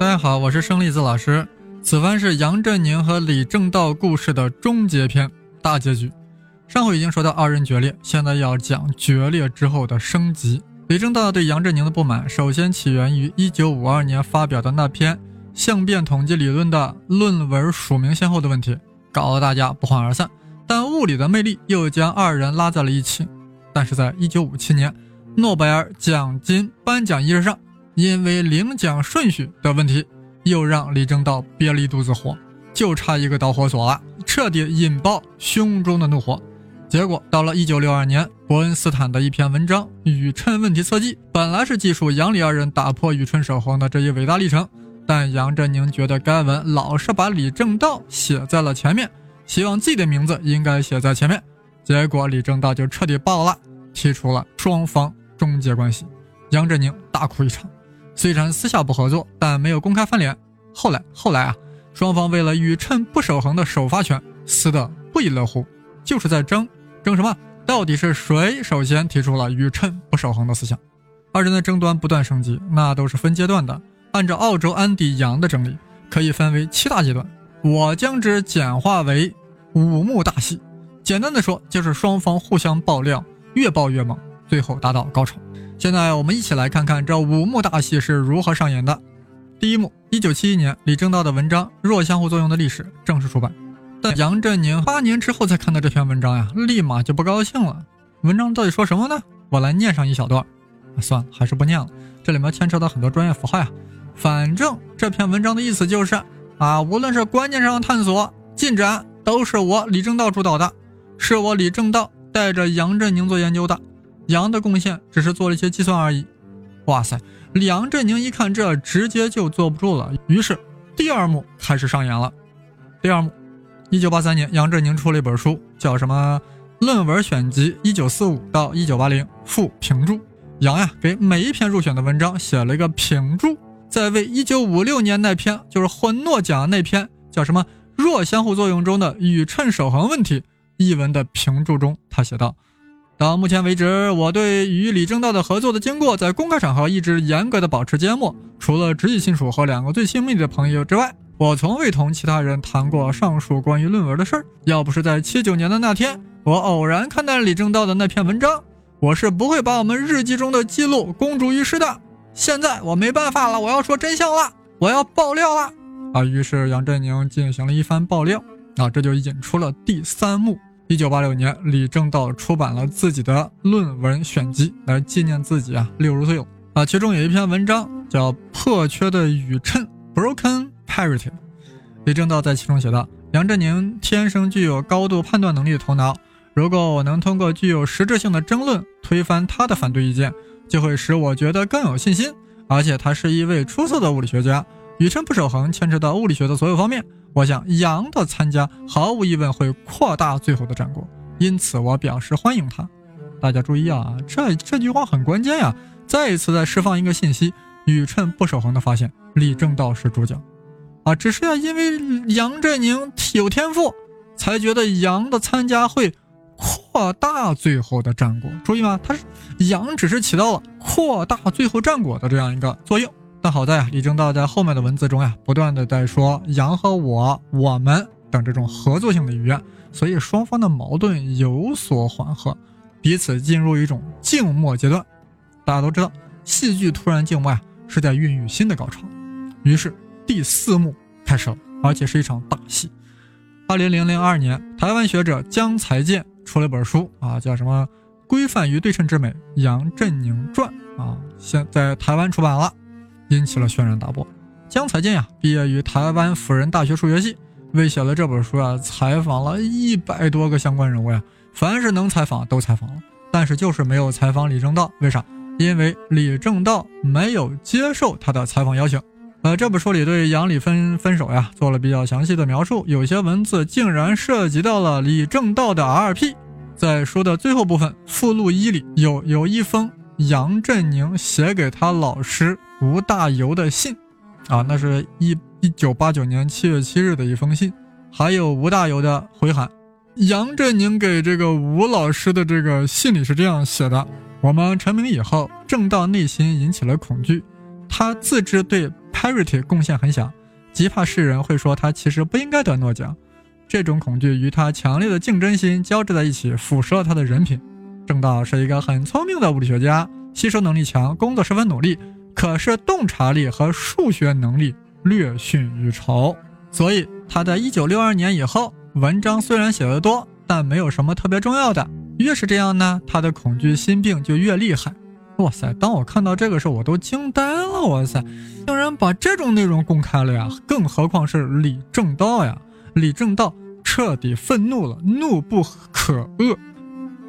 大家好，我是生栗子老师。此番是杨振宁和李政道故事的终结篇，大结局。上回已经说到二人决裂，现在要讲决裂之后的升级。李政道对杨振宁的不满，首先起源于1952年发表的那篇相变统计理论的论文署名先后的问题，搞得大家不欢而散。但物理的魅力又将二人拉在了一起。但是在1957年诺贝尔奖金颁奖仪式上。因为领奖顺序的问题，又让李政道憋了一肚子火，就差一个导火索了，彻底引爆胸中的怒火。结果到了1962年，伯恩斯坦的一篇文章《宇称问题测记》，本来是记述杨李二人打破宇称守恒的这一伟大历程，但杨振宁觉得该文老是把李政道写在了前面，希望自己的名字应该写在前面。结果李政道就彻底爆了，提出了双方终结关系。杨振宁大哭一场。虽然私下不合作，但没有公开翻脸。后来，后来啊，双方为了宇称不守恒的首发权，撕得不亦乐乎，就是在争争什么？到底是谁首先提出了宇称不守恒的思想？二人的争端不断升级，那都是分阶段的。按照澳洲安迪杨的整理，可以分为七大阶段，我将之简化为五幕大戏。简单的说，就是双方互相爆料，越爆越猛，最后达到高潮。现在我们一起来看看这五幕大戏是如何上演的。第一幕，一九七一年，李政道的文章《弱相互作用的历史》正式出版。但杨振宁八年之后才看到这篇文章呀，立马就不高兴了。文章到底说什么呢？我来念上一小段。算了，还是不念了，这里面牵扯到很多专业符号呀。反正这篇文章的意思就是啊，无论是观念上的探索进展，都是我李政道主导的，是我李政道带着杨振宁做研究的。杨的贡献只是做了一些计算而已。哇塞，杨振宁一看这，直接就坐不住了。于是第二幕开始上演了。第二幕，一九八三年，杨振宁出了一本书，叫什么《论文选集》，一九四五到一九八零附评注。杨呀，给每一篇入选的文章写了一个评注，在为一九五六年那篇就是混诺奖那篇叫什么弱相互作用中的宇称守恒问题一文的评注中，他写道。到目前为止，我对与李政道的合作的经过，在公开场合一直严格的保持缄默。除了直系亲属和两个最亲密的朋友之外，我从未同其他人谈过上述关于论文的事儿。要不是在七九年的那天，我偶然看到李政道的那篇文章，我是不会把我们日记中的记录公诸于世的。现在我没办法了，我要说真相了，我要爆料了啊！于是杨振宁进行了一番爆料啊，这就引出了第三幕。一九八六年，李政道出版了自己的论文选集，来纪念自己啊六十岁了啊。其中有一篇文章叫《破缺的宇称》（Broken Parity）。李政道在其中写道：“杨振宁天生具有高度判断能力的头脑，如果我能通过具有实质性的争论推翻他的反对意见，就会使我觉得更有信心。而且他是一位出色的物理学家。宇称不守恒牵扯到物理学的所有方面。”我想杨的参加毫无疑问会扩大最后的战果，因此我表示欢迎他。大家注意啊，这这句话很关键呀！再一次在释放一个信息：宇称不守恒的发现，李政道是主角啊！只是呀，因为杨振宁有天赋，才觉得杨的参加会扩大最后的战果。注意吗？他是杨只是起到了扩大最后战果的这样一个作用。但好在啊，李政道在后面的文字中呀，不断的在说杨和我、我们等这种合作性的语言，所以双方的矛盾有所缓和，彼此进入一种静默阶段。大家都知道，戏剧突然静默啊，是在孕育新的高潮。于是第四幕开始了，而且是一场大戏。二零零零二年，台湾学者江才健出了一本书啊，叫什么《规范与对称之美：杨振宁传》啊，现在台湾出版了。引起了轩然大波。江才健呀，毕业于台湾辅仁大学数学系，为写了这本书啊，采访了一百多个相关人物呀，凡是能采访都采访了，但是就是没有采访李政道。为啥？因为李政道没有接受他的采访邀请。呃，这本书里对杨李分分手呀做了比较详细的描述，有些文字竟然涉及到了李政道的 RP。在书的最后部分附录一里有有一封杨振宁写给他老师吴大猷的信，啊，那是一一九八九年七月七日的一封信，还有吴大猷的回函。杨振宁给这个吴老师的这个信里是这样写的：我们成名以后，正道内心引起了恐惧，他自知对。Parity 贡献很小，极怕世人会说他其实不应该得诺奖。这种恐惧与他强烈的竞争心交织在一起，腐蚀了他的人品。正道是一个很聪明的物理学家，吸收能力强，工作十分努力，可是洞察力和数学能力略逊于筹。所以他在一九六二年以后，文章虽然写得多，但没有什么特别重要的。越是这样呢，他的恐惧心病就越厉害。哇塞！当我看到这个时候，我都惊呆了。哇塞，竟然把这种内容公开了呀！更何况是李政道呀！李政道彻底愤怒了，怒不可遏。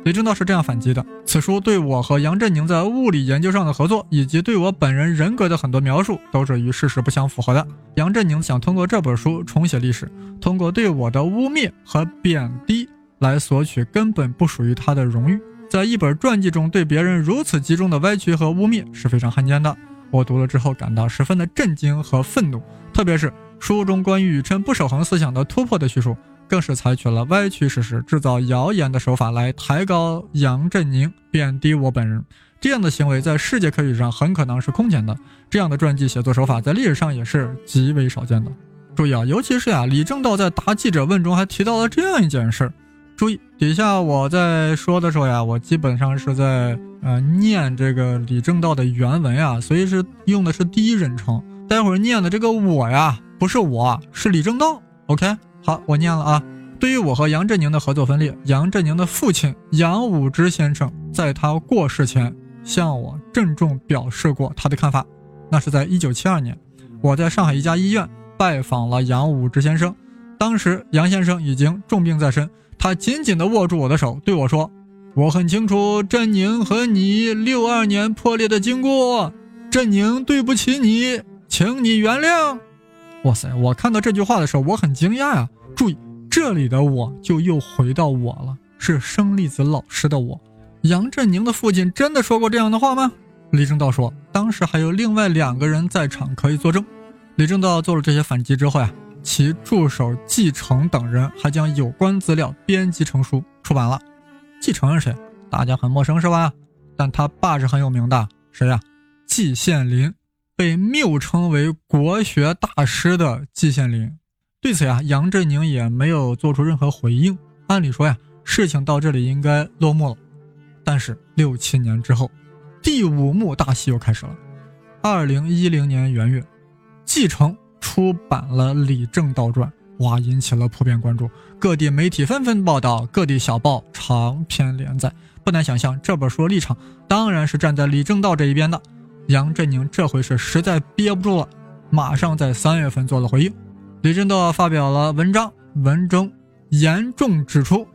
李政道是这样反击的：此书对我和杨振宁在物理研究上的合作，以及对我本人人格的很多描述，都是与事实不相符合的。杨振宁想通过这本书重写历史，通过对我的污蔑和贬低来索取根本不属于他的荣誉。在一本传记中对别人如此集中的歪曲和污蔑是非常罕见的。我读了之后感到十分的震惊和愤怒，特别是书中关于宇称不守恒思想的突破的叙述，更是采取了歪曲事实、制造谣言的手法来抬高杨振宁、贬低我本人。这样的行为在世界科学上很可能是空前的。这样的传记写作手法在历史上也是极为少见的。注意啊，尤其是呀，李政道在答记者问中还提到了这样一件事儿。注意，底下我在说的时候呀，我基本上是在呃念这个李政道的原文啊，所以是用的是第一人称。待会儿念的这个我呀，不是我，是李政道。OK，好，我念了啊。对于我和杨振宁的合作分裂，杨振宁的父亲杨武之先生在他过世前向我郑重表示过他的看法。那是在一九七二年，我在上海一家医院拜访了杨武之先生，当时杨先生已经重病在身。他紧紧地握住我的手，对我说：“我很清楚振宁和你六二年破裂的经过，振宁对不起你，请你原谅。”哇塞！我看到这句话的时候，我很惊讶呀。注意，这里的我就又回到我了，是生粒子老师的我。杨振宁的父亲真的说过这样的话吗？李政道说，当时还有另外两个人在场可以作证。李政道做了这些反击之后呀。其助手继承等人还将有关资料编辑成书出版了。继承是谁？大家很陌生是吧？但他爸是很有名的，谁呀？季羡林，被谬称为国学大师的季羡林。对此呀，杨振宁也没有做出任何回应。按理说呀，事情到这里应该落幕了。但是六七年之后，第五幕大戏又开始了。二零一零年元月，继承。出版了《李政道传》，哇，引起了普遍关注，各地媒体纷纷报道，各地小报长篇连载。不难想象，这本书的立场当然是站在李政道这一边的。杨振宁这回是实在憋不住了，马上在三月份做了回应。李政道发表了文章，文中严重指出，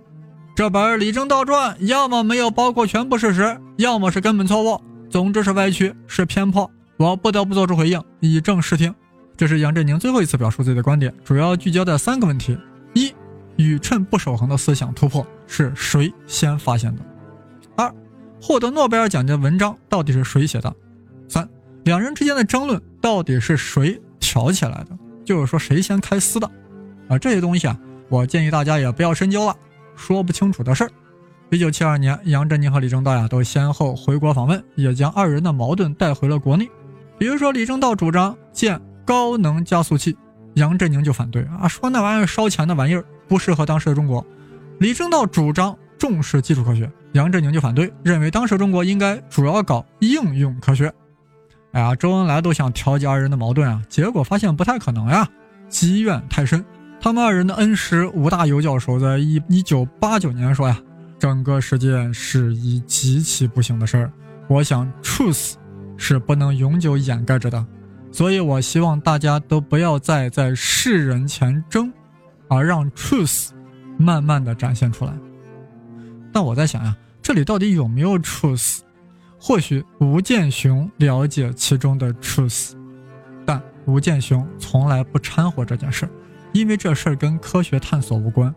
这本《李政道传》要么没有包括全部事实，要么是根本错误，总之是歪曲，是偏颇。我不得不做出回应，以正视听。这是杨振宁最后一次表述自己的观点，主要聚焦在三个问题：一、宇称不守恒的思想突破是谁先发现的；二、获得诺贝尔奖的文章到底是谁写的；三、两人之间的争论到底是谁挑起来的，就是说谁先开撕的。啊，这些东西啊，我建议大家也不要深究了，说不清楚的事儿。一九七二年，杨振宁和李政道呀都先后回国访问，也将二人的矛盾带回了国内。比如说，李政道主张建。高能加速器，杨振宁就反对啊，说那玩意儿烧钱的玩意儿不适合当时的中国。李政道主张重视基础科学，杨振宁就反对，认为当时中国应该主要搞应用科学。哎呀，周恩来都想调解二人的矛盾啊，结果发现不太可能呀，积怨太深。他们二人的恩师吴大猷教授在一一九八九年说呀，整个世界是一极其不幸的事儿，我想 truth 是不能永久掩盖着的。所以，我希望大家都不要再在世人前争，而让 truth 慢慢的展现出来。但我在想呀，这里到底有没有 truth？或许吴建雄了解其中的 truth，但吴健雄从来不掺和这件事儿，因为这事儿跟科学探索无关。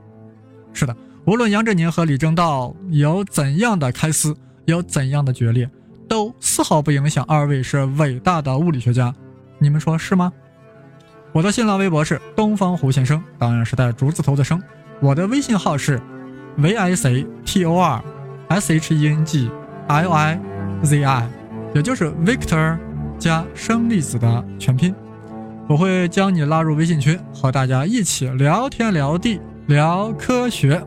是的，无论杨振宁和李政道有怎样的开撕，有怎样的决裂，都丝毫不影响二位是伟大的物理学家。你们说是吗？我的新浪微博是东方胡先生，当然是带竹字头的生。我的微信号是 v i c t o r s h e n g l i z i，也就是 Victor 加生粒子的全拼。我会将你拉入微信群，和大家一起聊天聊地聊科学。